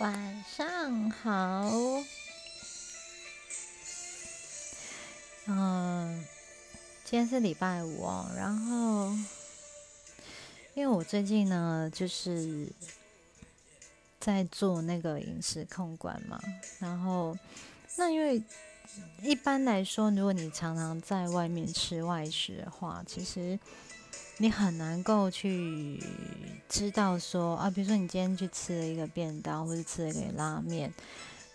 晚上好，嗯，今天是礼拜五哦，然后因为我最近呢，就是在做那个饮食控管嘛，然后那因为一般来说，如果你常常在外面吃外食的话，其实。你很难够去知道说啊，比如说你今天去吃了一个便当，或者吃了一个拉面，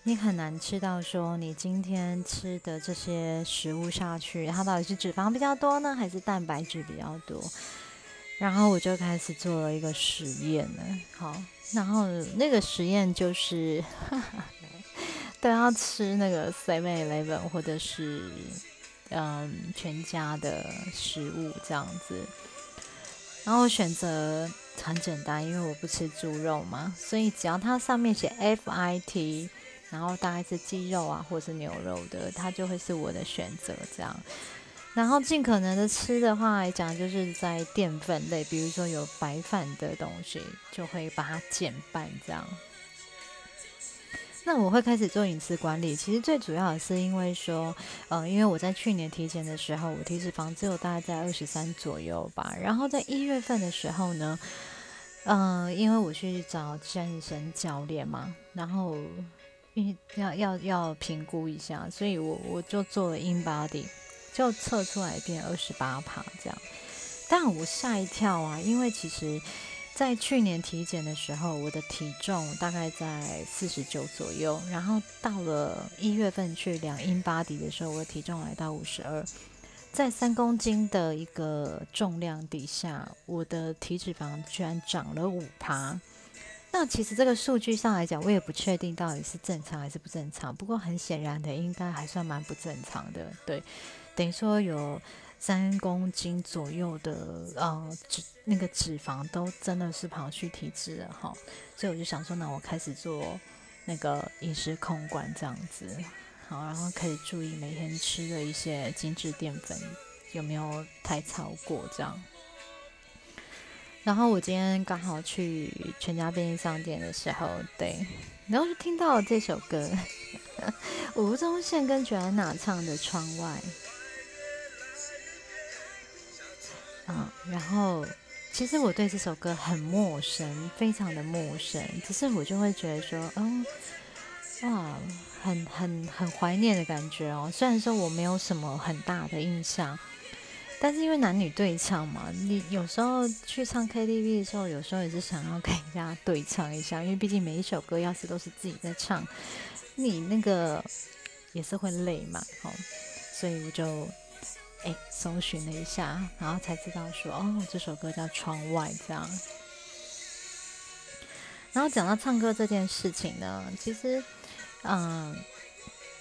你很难吃到说你今天吃的这些食物下去，它到底是脂肪比较多呢，还是蛋白质比较多？然后我就开始做了一个实验了，好，然后那个实验就是 都要吃那个 Seven Eleven 或者是嗯全家的食物这样子。然后选择很简单，因为我不吃猪肉嘛，所以只要它上面写 FIT，然后大概是鸡肉啊，或是牛肉的，它就会是我的选择这样。然后尽可能的吃的话来讲，就是在淀粉类，比如说有白饭的东西，就会把它减半这样。那我会开始做饮食管理，其实最主要的是因为说，呃，因为我在去年体检的时候，我体脂肪只有大概在二十三左右吧。然后在一月份的时候呢，嗯，因为我去找健身教练嘛，然后要要要评估一下，所以我我就做了 in body，就测出来变二十八趴这样。但我吓一跳啊，因为其实。在去年体检的时候，我的体重大概在四十九左右，然后到了一月份去量 in body 的时候，我的体重来到五十二，在三公斤的一个重量底下，我的体脂肪居然涨了五趴。那其实这个数据上来讲，我也不确定到底是正常还是不正常，不过很显然的，应该还算蛮不正常的。对，等于说有。三公斤左右的呃脂那个脂肪都真的是跑去体脂了哈，所以我就想说，那我开始做那个饮食控管这样子，好，然后可以注意每天吃的一些精致淀粉有没有太超过这样。然后我今天刚好去全家便利商店的时候，对，然后就听到了这首歌，吴宗宪跟 Joanna 唱的《窗外》。嗯，然后其实我对这首歌很陌生，非常的陌生。只是我就会觉得说，嗯，哇，很很很怀念的感觉哦。虽然说我没有什么很大的印象，但是因为男女对唱嘛，你有时候去唱 KTV 的时候，有时候也是想要跟人家对唱一下，因为毕竟每一首歌要是都是自己在唱，你那个也是会累嘛，好，所以我就。哎，搜寻了一下，然后才知道说，哦，这首歌叫《窗外》这样。然后讲到唱歌这件事情呢，其实，嗯，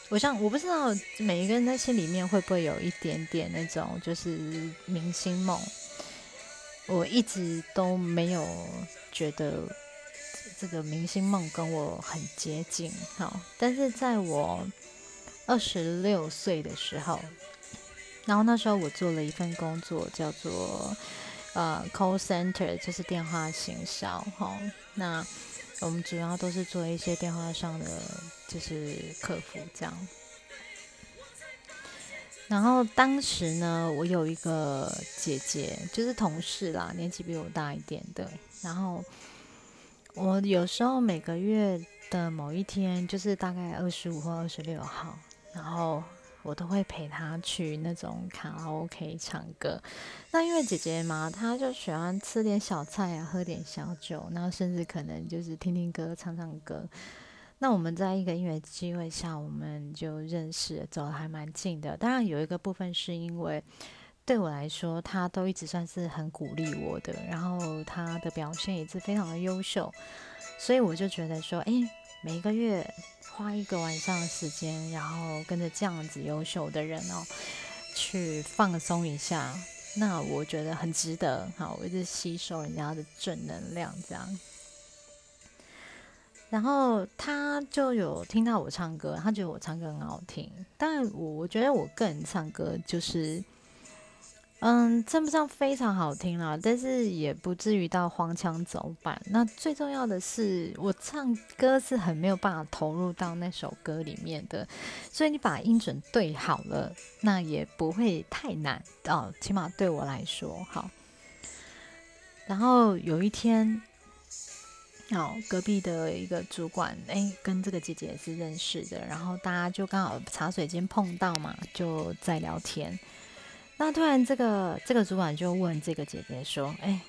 我想我不知道每一个人在心里面会不会有一点点那种就是明星梦。我一直都没有觉得这个明星梦跟我很接近，好，但是在我二十六岁的时候。然后那时候我做了一份工作，叫做呃 call center，就是电话行销哈。那我们主要都是做一些电话上的就是客服这样。然后当时呢，我有一个姐姐，就是同事啦，年纪比我大一点的。然后我有时候每个月的某一天，就是大概二十五或二十六号，然后。我都会陪她去那种卡拉 OK 唱歌。那因为姐姐嘛，她就喜欢吃点小菜啊，喝点小酒，那甚至可能就是听听歌、唱唱歌。那我们在一个音乐机会下，我们就认识，走的还蛮近的。当然有一个部分是因为对我来说，她都一直算是很鼓励我的，然后她的表现也是非常的优秀，所以我就觉得说，哎，每一个月。花一个晚上的时间，然后跟着这样子优秀的人哦，去放松一下，那我觉得很值得。好，我一直吸收人家的正能量，这样。然后他就有听到我唱歌，他觉得我唱歌很好听。但我我觉得我个人唱歌就是，嗯，称不上非常好听啦，但是也不至于到荒腔走板。那最重要的是，我唱歌是很没有办法投入到那首歌里面的，所以你把音准对好了，那也不会太难哦，起码对我来说好。然后有一天，哦，隔壁的一个主管，哎，跟这个姐姐是认识的，然后大家就刚好茶水间碰到嘛，就在聊天。那突然，这个这个主管就问这个姐姐说：“哎，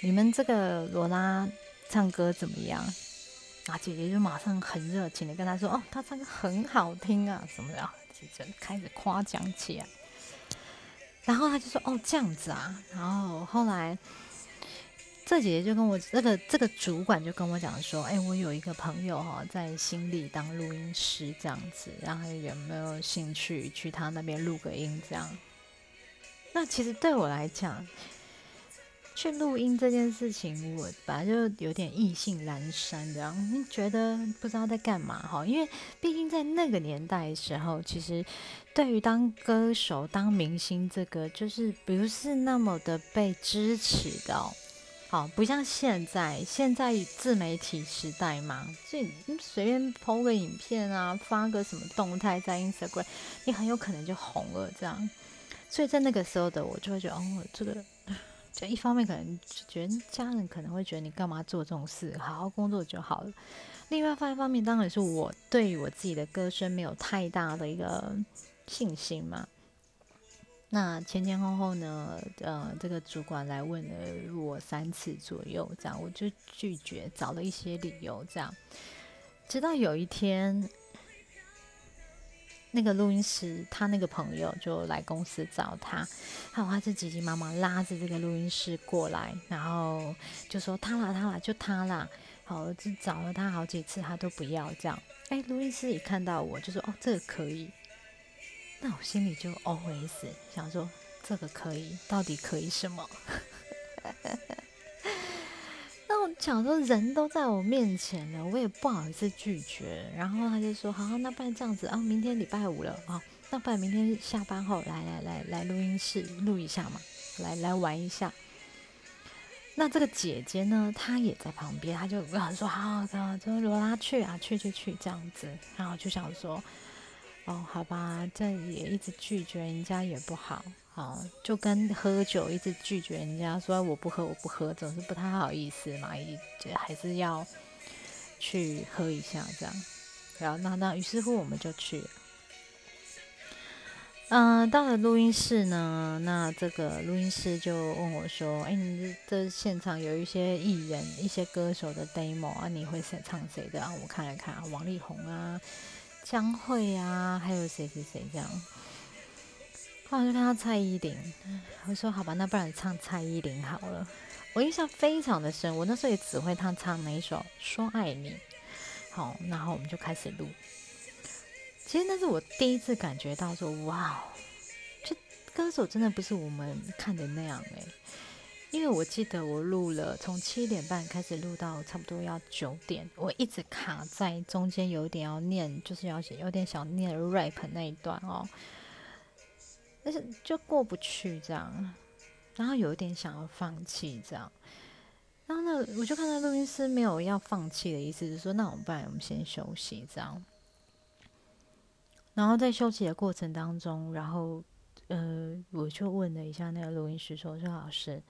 你们这个罗拉唱歌怎么样？”啊，姐姐就马上很热情的跟他说：“哦，他唱歌很好听啊，什么的。”姐姐开始夸奖起来。然后他就说：“哦，这样子啊。”然后后来，这姐姐就跟我这个这个主管就跟我讲说：“哎，我有一个朋友哈，在新力当录音师这样子，然后有没有兴趣去他那边录个音这样？”那其实对我来讲，去录音这件事情，我本来就有点意兴阑珊，这样你觉得不知道在干嘛哈？因为毕竟在那个年代的时候，其实对于当歌手、当明星这个，就是不是那么的被支持的，好，不像现在，现在自媒体时代嘛，所以你随便抛个影片啊，发个什么动态在 Instagram，你很有可能就红了，这样。所以在那个时候的我就会觉得，哦，这个就一方面可能觉得家人可能会觉得你干嘛做这种事，好好工作就好了。另外一方面，当然是我对我自己的歌声没有太大的一个信心嘛。那前前后后呢，呃，这个主管来问了我三次左右，这样我就拒绝，找了一些理由，这样，直到有一天。那个录音师，他那个朋友就来公司找他，还有他是急急忙忙拉着这个录音师过来，然后就说他啦他啦就他啦，好就找了他好几次，他都不要这样。哎，录音师一看到我就说哦这个可以，那我心里就 always 想说这个可以，到底可以什么？想说人都在我面前了，我也不好意思拒绝。然后他就说：“好，那不然这样子啊，明天礼拜五了啊，那不然明天下班后来来来来录音室录一下嘛，来来玩一下。”那这个姐姐呢，她也在旁边，她就说：“好，好，就罗拉去啊，去去去这样子。”然后就想说：“哦，好吧，这也一直拒绝人家也不好。”好，就跟喝酒一直拒绝人家说我不喝我不喝，总是不太好意思嘛，一直还是要去喝一下这样。然后那那于是乎我们就去，嗯，到了录音室呢，那这个录音师就问我说：“哎，你这现场有一些艺人、一些歌手的 demo 啊，你会谁唱谁的？”啊？我看了看，王力宏啊、江蕙啊，还有谁谁谁这样。后来就看到蔡依林，我说好吧，那不然唱蔡依林好了。我印象非常的深，我那时候也只会他唱那一首《说爱你》。好，然后我们就开始录。其实那是我第一次感觉到说，哇，这歌手真的不是我们看的那样诶。因为我记得我录了从七点半开始录到差不多要九点，我一直卡在中间，有点要念，就是要写，有点想念 rap 那一段哦。但是就过不去这样，然后有一点想要放弃这样，然后呢，我就看到录音师没有要放弃的意思，就说那我们不然我们先休息这样。然后在休息的过程当中，然后呃，我就问了一下那个录音师说：“说老师，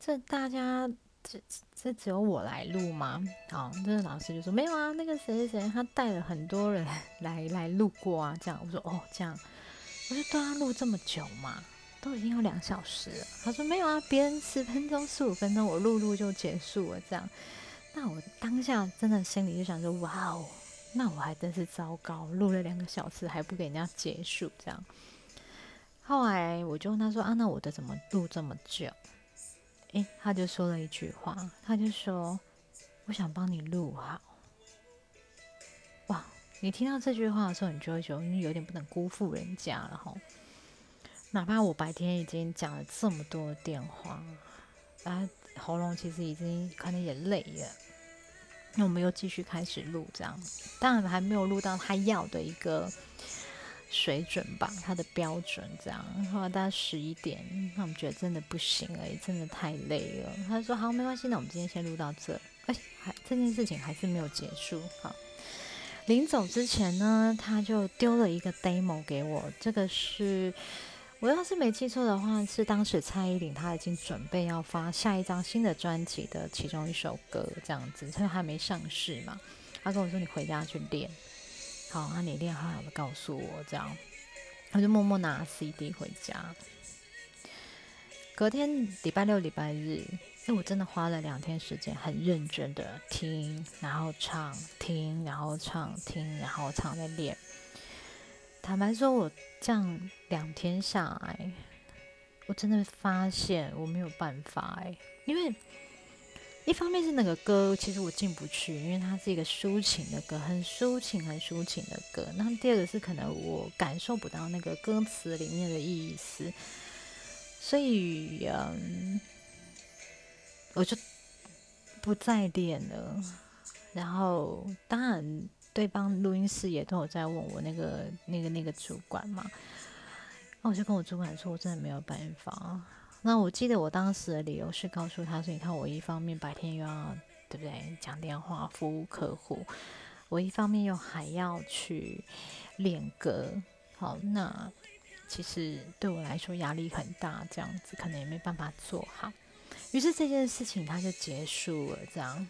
这大家这这只有我来录吗？”好，那个老师就说：“没有啊，那个谁谁谁他带了很多人 来来录过啊。”这样我说：“哦，这样。”我就对他录这么久嘛，都已经有两小时了。他说没有啊，别人十分钟、十五分钟，我录录就结束了这样。那我当下真的心里就想说，哇哦，那我还真是糟糕，录了两个小时还不给人家结束这样。后来我就问他说啊，那我的怎么录这么久？诶，他就说了一句话，他就说我想帮你录好。你听到这句话的时候，你就会觉得你有点不能辜负人家了哈。哪怕我白天已经讲了这么多电话，啊，喉咙其实已经可能也累了，那我们又继续开始录这样，当然还没有录到他要的一个水准吧，他的标准这样。后来大概十一点，那我们觉得真的不行了，真的太累了。他说好，没关系，那我们今天先录到这。哎，还这件事情还是没有结束。好，临走之前呢，他就丢了一个 demo 给我。这个是我要是没记错的话，是当时蔡依林她已经准备要发下一张新的专辑的其中一首歌，这样子，他还没上市嘛。他跟我说：“你回家去练。”好，那你练好了告诉我，这样，我就默默拿 CD 回家。隔天礼拜六、礼拜日，因为我真的花了两天时间，很认真的听，然后唱，听，然后唱，听，然后唱，在练。坦白说，我这样两天下来，我真的发现我没有办法哎，因为。一方面是那个歌，其实我进不去，因为它是一个抒情的歌，很抒情、很抒情的歌。那第二个是可能我感受不到那个歌词里面的意思，所以嗯，我就不再练了。然后当然，对方录音室也都有在问我那个、那个、那个主管嘛，那我就跟我主管说，我真的没有办法。那我记得我当时的理由是告诉他说：“你看，我一方面白天又要对不对讲电话服务客户，我一方面又还要去练歌，好，那其实对我来说压力很大，这样子可能也没办法做好。于是这件事情它就结束了，这样。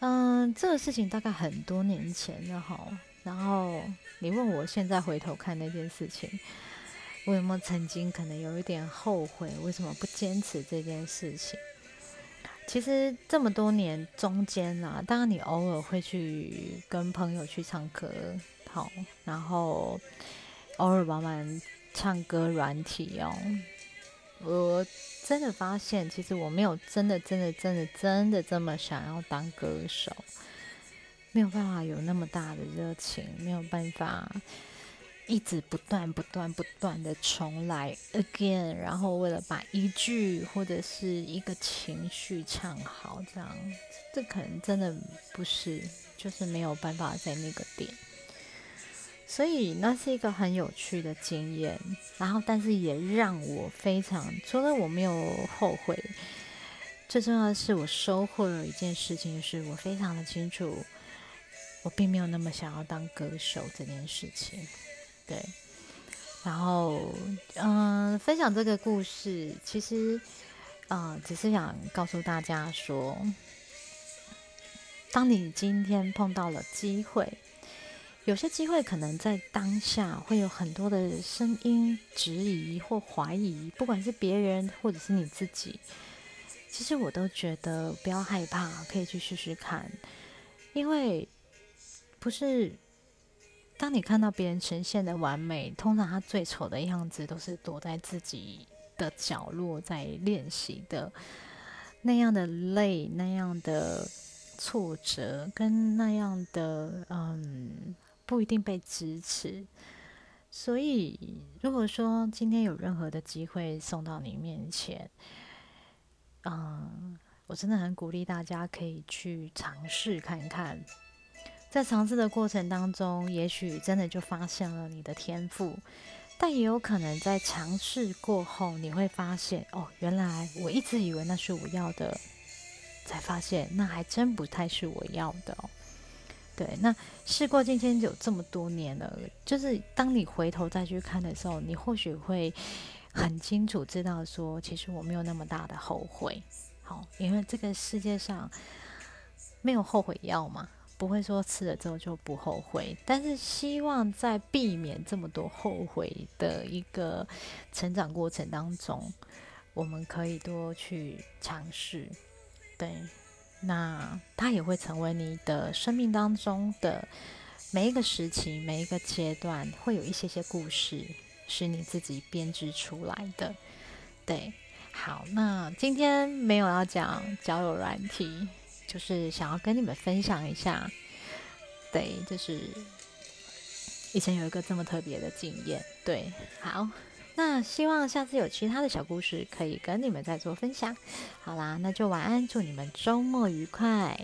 嗯，这个事情大概很多年前了哈。然后你问我现在回头看那件事情。”我有没有曾经可能有一点后悔？为什么不坚持这件事情？其实这么多年中间啊，当然你偶尔会去跟朋友去唱歌，好，然后偶尔玩玩唱歌软体哦。我真的发现，其实我没有真的、真的、真的、真的这么想要当歌手，没有办法有那么大的热情，没有办法。一直不断、不断、不断的重来 again，然后为了把一句或者是一个情绪唱好，这样，这可能真的不是，就是没有办法在那个点。所以那是一个很有趣的经验，然后但是也让我非常，除了我没有后悔，最重要的是我收获了一件事情，是我非常的清楚，我并没有那么想要当歌手这件事情。对，然后嗯，分享这个故事，其实嗯，只是想告诉大家说，当你今天碰到了机会，有些机会可能在当下会有很多的声音质疑或怀疑，不管是别人或者是你自己，其实我都觉得不要害怕，可以去试试看，因为不是。当你看到别人呈现的完美，通常他最丑的样子都是躲在自己的角落在练习的，那样的累，那样的挫折，跟那样的嗯，不一定被支持。所以，如果说今天有任何的机会送到你面前，嗯，我真的很鼓励大家可以去尝试看看。在尝试的过程当中，也许真的就发现了你的天赋，但也有可能在尝试过后，你会发现，哦，原来我一直以为那是我要的，才发现那还真不太是我要的。对，那事过境迁有这么多年了，就是当你回头再去看的时候，你或许会很清楚知道说，其实我没有那么大的后悔。好，因为这个世界上没有后悔药嘛。不会说吃了之后就不后悔，但是希望在避免这么多后悔的一个成长过程当中，我们可以多去尝试。对，那它也会成为你的生命当中的每一个时期、每一个阶段，会有一些些故事是你自己编织出来的。对，好，那今天没有要讲交友软体。就是想要跟你们分享一下，对，就是以前有一个这么特别的经验，对，好，那希望下次有其他的小故事可以跟你们再做分享。好啦，那就晚安，祝你们周末愉快。